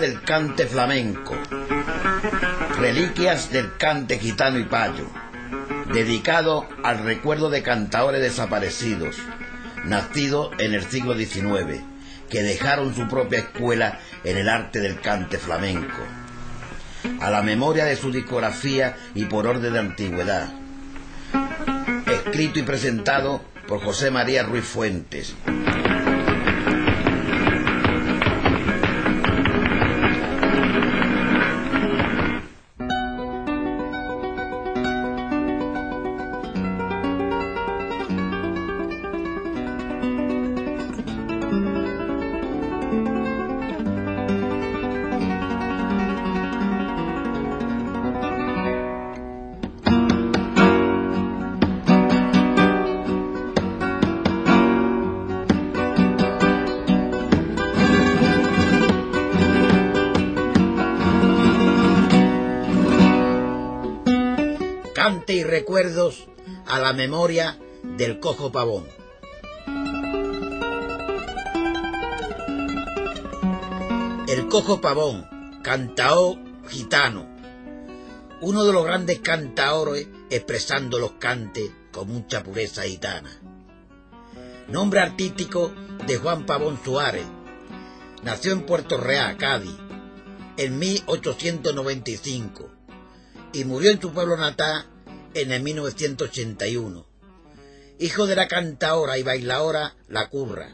Del Cante Flamenco. Reliquias del cante gitano y payo. Dedicado al recuerdo de cantaores desaparecidos, nacidos en el siglo XIX, que dejaron su propia escuela en el arte del cante flamenco. A la memoria de su discografía y por orden de antigüedad. Escrito y presentado por José María Ruiz Fuentes. Y recuerdos a la memoria del cojo pavón. El cojo pavón, cantaor gitano, uno de los grandes cantaores expresando los cantes con mucha pureza gitana. Nombre artístico de Juan Pavón Suárez. Nació en Puerto Real, Cádiz, en 1895 y murió en su pueblo natal en el 1981. Hijo de la cantaora y bailaora La Curra.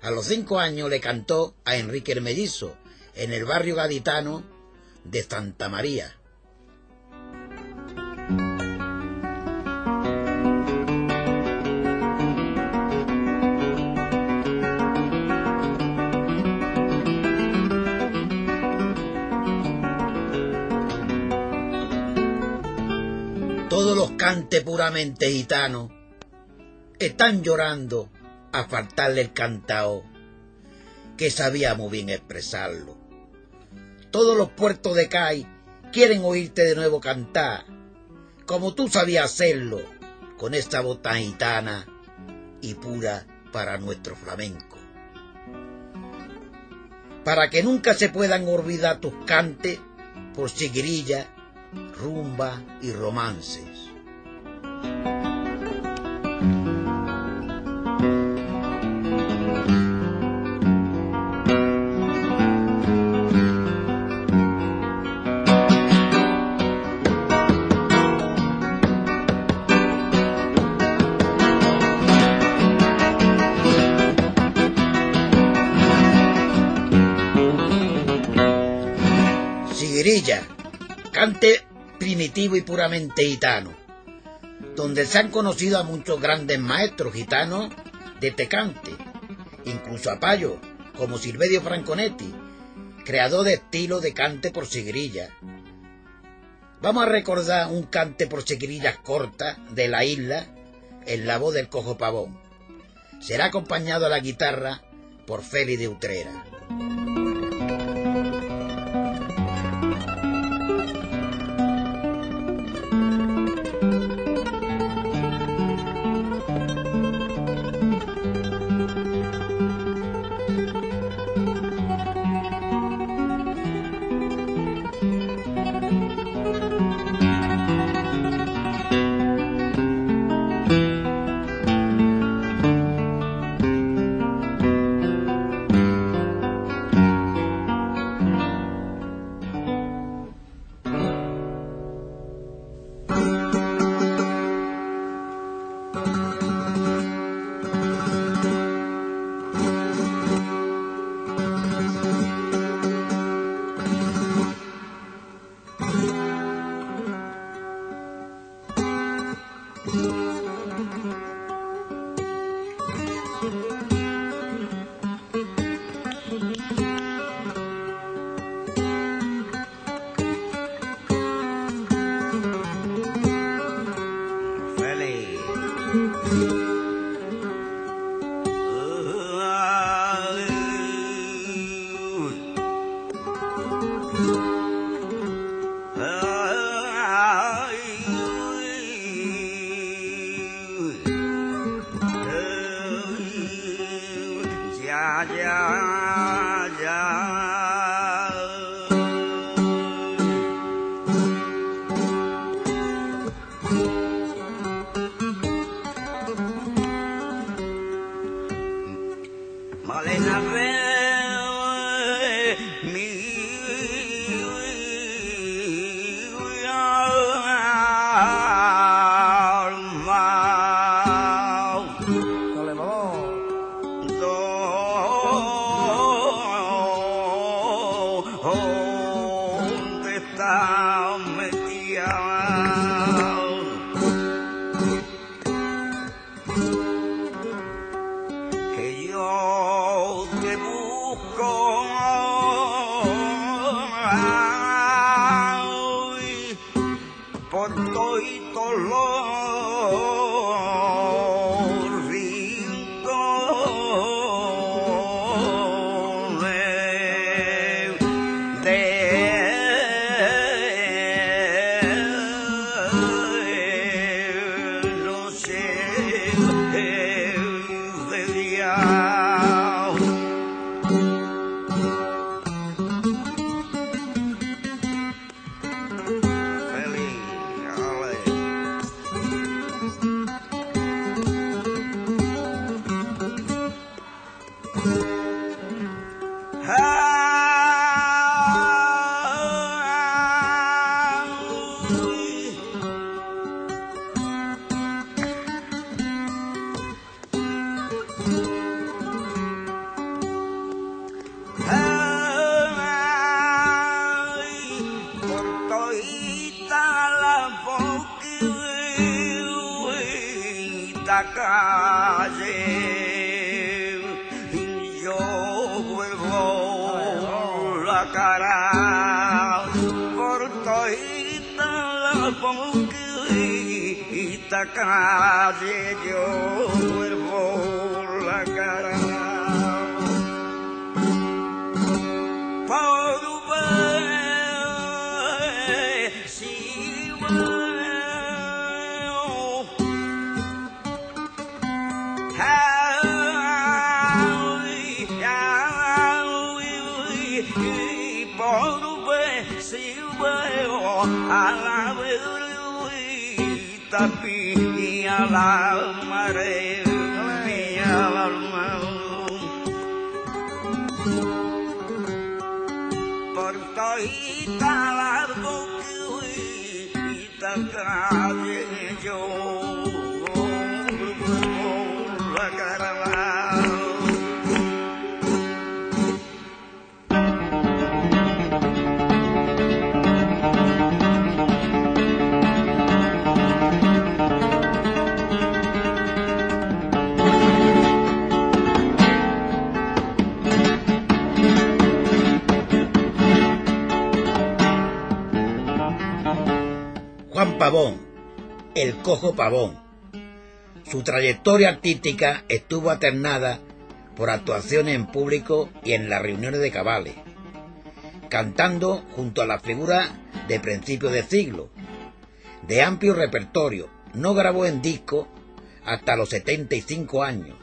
A los cinco años le cantó a Enrique el Mellizo en el barrio gaditano de Santa María. Cantes puramente gitanos están llorando a faltarle el cantao, que sabía muy bien expresarlo. Todos los puertos de CAI quieren oírte de nuevo cantar, como tú sabías hacerlo, con esta voz tan gitana y pura para nuestro flamenco. Para que nunca se puedan olvidar tus cantes por sigrilla rumba y romances. Cante primitivo y puramente gitano, donde se han conocido a muchos grandes maestros gitanos de tecante, incluso a Payo, como Silverio Franconetti, creador de estilo de cante por sigrilla. Vamos a recordar un cante por sigrillas corta de la isla en la voz del cojo pavón. Será acompañado a la guitarra por Félix de Utrera. Itala do que o Itacá viajou Pavón, el Cojo Pavón. Su trayectoria artística estuvo alternada por actuaciones en público y en las reuniones de cabales, cantando junto a la figura de principios de siglo. De amplio repertorio, no grabó en disco hasta los 75 años,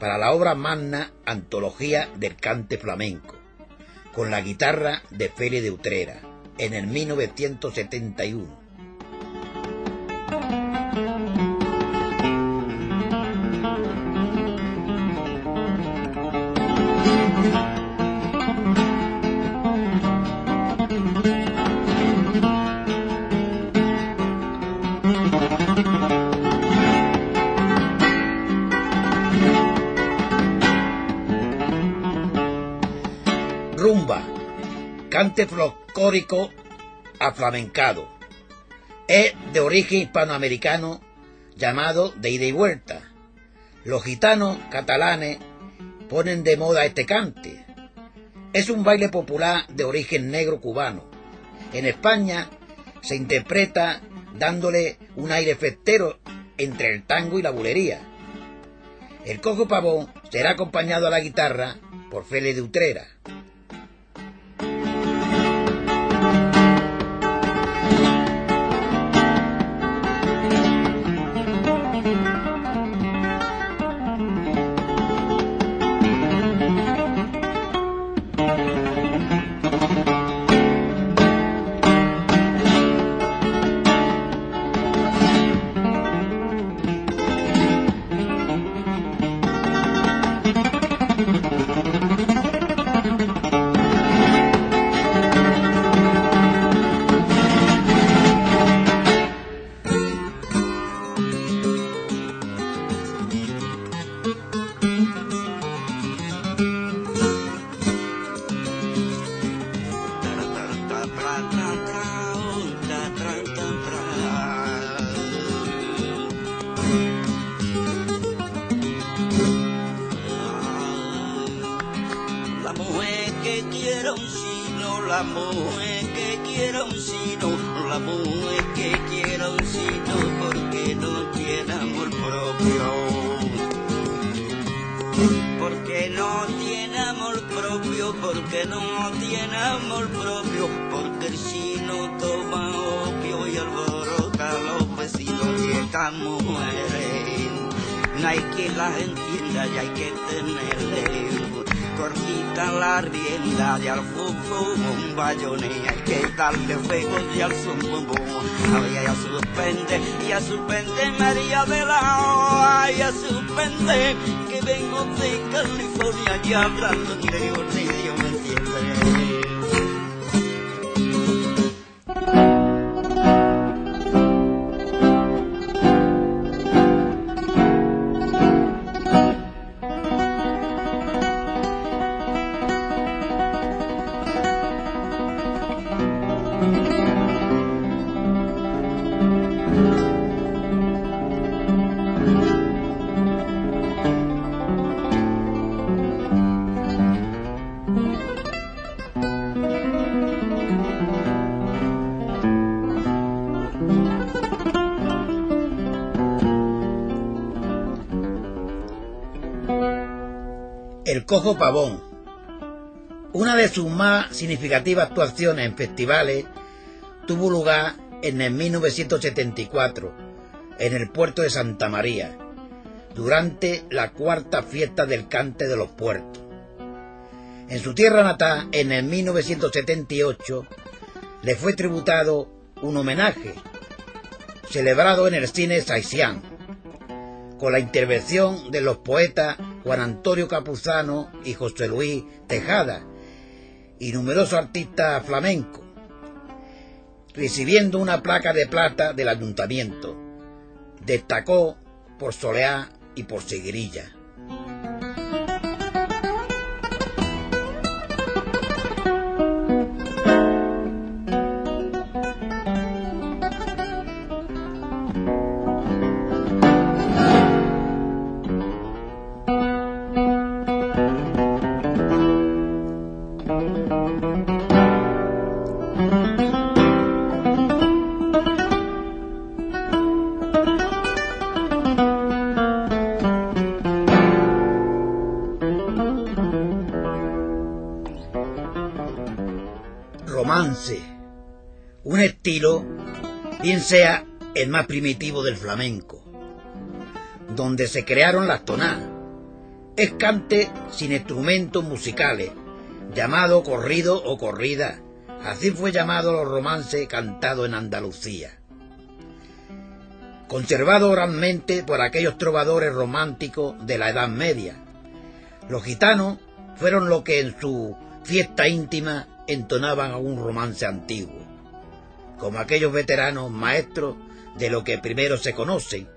para la obra magna Antología del Cante Flamenco, con la guitarra de Félix de Utrera, en el 1971. Cante folclórico aflamencado. Es de origen hispanoamericano llamado de ida y vuelta. Los gitanos catalanes ponen de moda este cante. Es un baile popular de origen negro cubano. En España se interpreta dándole un aire festero entre el tango y la bulería. El cojo pavón será acompañado a la guitarra por Félix de Utrera. Que quiera un sino porque no tiene amor propio. Porque no tiene amor propio, porque no tiene amor propio, porque el sino toma opio y alborota a los vecinos y estas mujeres. No hay quien las entienda y hay que tenerle cortita la rienda y al fútbol un bayone hay que darle fuego y al zumbumbo ay ya suspende ya suspende María de la ay ya suspende que vengo de California y hablando de Dios me entiende Cojo Pavón. Una de sus más significativas actuaciones en festivales tuvo lugar en el 1974 en el puerto de Santa María, durante la cuarta fiesta del cante de los puertos. En su tierra natal, en el 1978, le fue tributado un homenaje, celebrado en el cine Saisián, con la intervención de los poetas Juan Antonio Capuzano y José Luis Tejada, y numerosos artistas flamencos, recibiendo una placa de plata del ayuntamiento. Destacó por soleá y por seguirilla. Romance, un estilo, bien sea el más primitivo del flamenco, donde se crearon las tonadas. Es cante sin instrumentos musicales, llamado corrido o corrida. Así fue llamado los romances cantados en Andalucía. Conservado oralmente por aquellos trovadores románticos de la Edad Media. Los gitanos fueron los que en su fiesta íntima entonaban un romance antiguo, como aquellos veteranos maestros de lo que primero se conocen,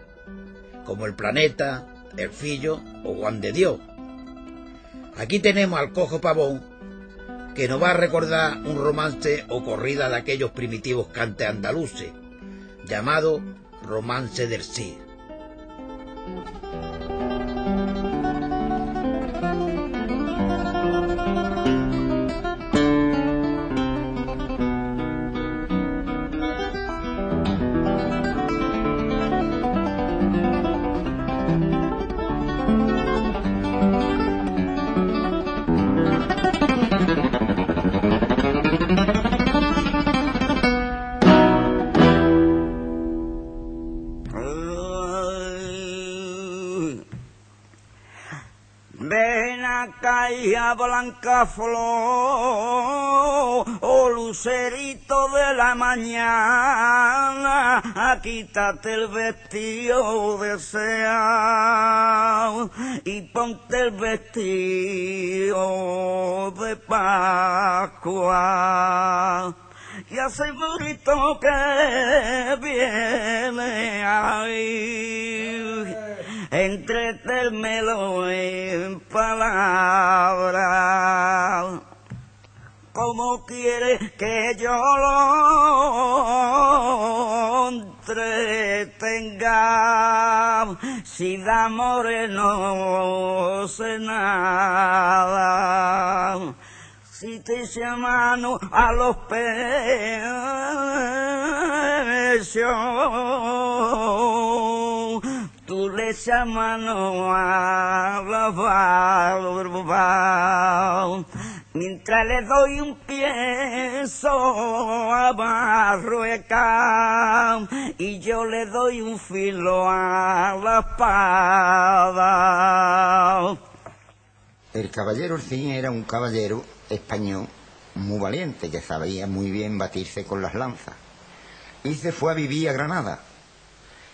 como el planeta, el fillo o Juan de Dios. Aquí tenemos al cojo pavón, que nos va a recordar un romance o corrida de aquellos primitivos cantes andaluces, llamado Romance del Cid. Flor, oh lucerito de la mañana, quítate el vestido deseado y ponte el vestido de Pascua. Y hace bonito que viene ahí entretérmelo en palabras. Como quiere que yo lo entretenga, si de amores no sé nada. si te echa mano a los pechos, Mientras le doy un piezo a Barrueca y yo le doy un filo a la espada. El caballero Orcín era un caballero español muy valiente que sabía muy bien batirse con las lanzas. Y se fue a vivir a Granada.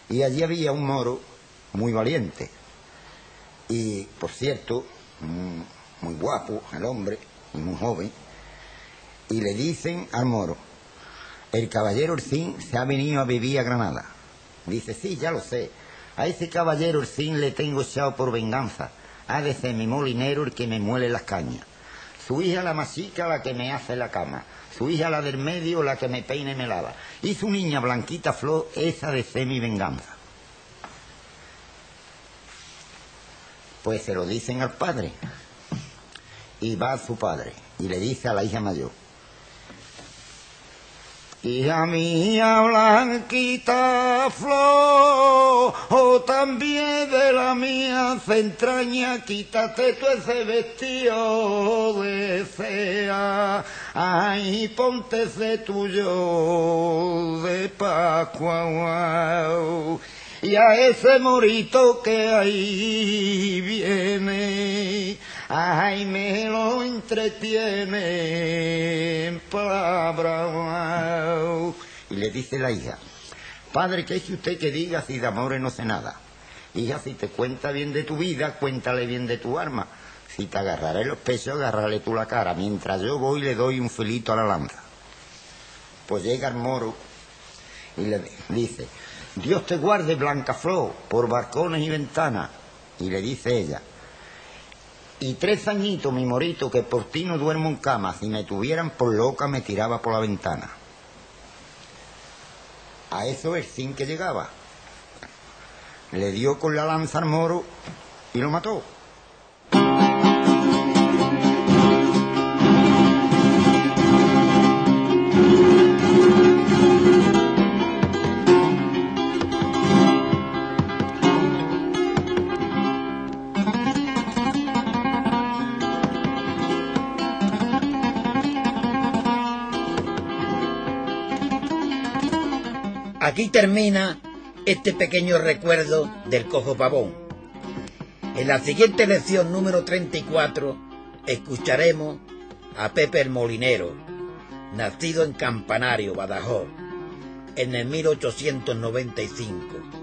Y allí había un moro muy valiente. Y, por cierto, muy, guapo el hombre, muy joven. Y le dicen al moro, el caballero Orcín se ha venido a vivir a Granada. Dice, sí, ya lo sé. A ese caballero Orcín le tengo echado por venganza. Ha de ser mi molinero el que me muele las cañas. Su hija la masica la que me hace la cama. Su hija la del medio la que me peina y me lava. Y su niña blanquita flor esa de ser mi venganza. Pues se lo dicen al padre. Y va a su padre y le dice a la hija mayor. Hija mía blanquita flor, o también de la mía entraña, quítate tú ese vestido de ay, ponte ese tuyo de Pascua, guau. Y a ese morito que ahí viene, ay, me lo entretiene en palabra. Y le dice la hija, padre, ¿qué es usted que diga si de amores no sé nada? Hija, si te cuenta bien de tu vida, cuéntale bien de tu arma. Si te agarraré los pechos, agárrale tú la cara, mientras yo voy le doy un filito a la lanza. Pues llega el moro y le dice, Dios te guarde, Blancaflor, por balcones y ventanas. Y le dice ella, y tres añitos, mi morito, que por ti no duermo en cama, si me tuvieran por loca me tiraba por la ventana. A eso el sin que llegaba. Le dio con la lanza al moro y lo mató. Aquí termina este pequeño recuerdo del cojo pavón. En la siguiente lección número 34 escucharemos a Pepe el Molinero, nacido en Campanario, Badajoz, en el 1895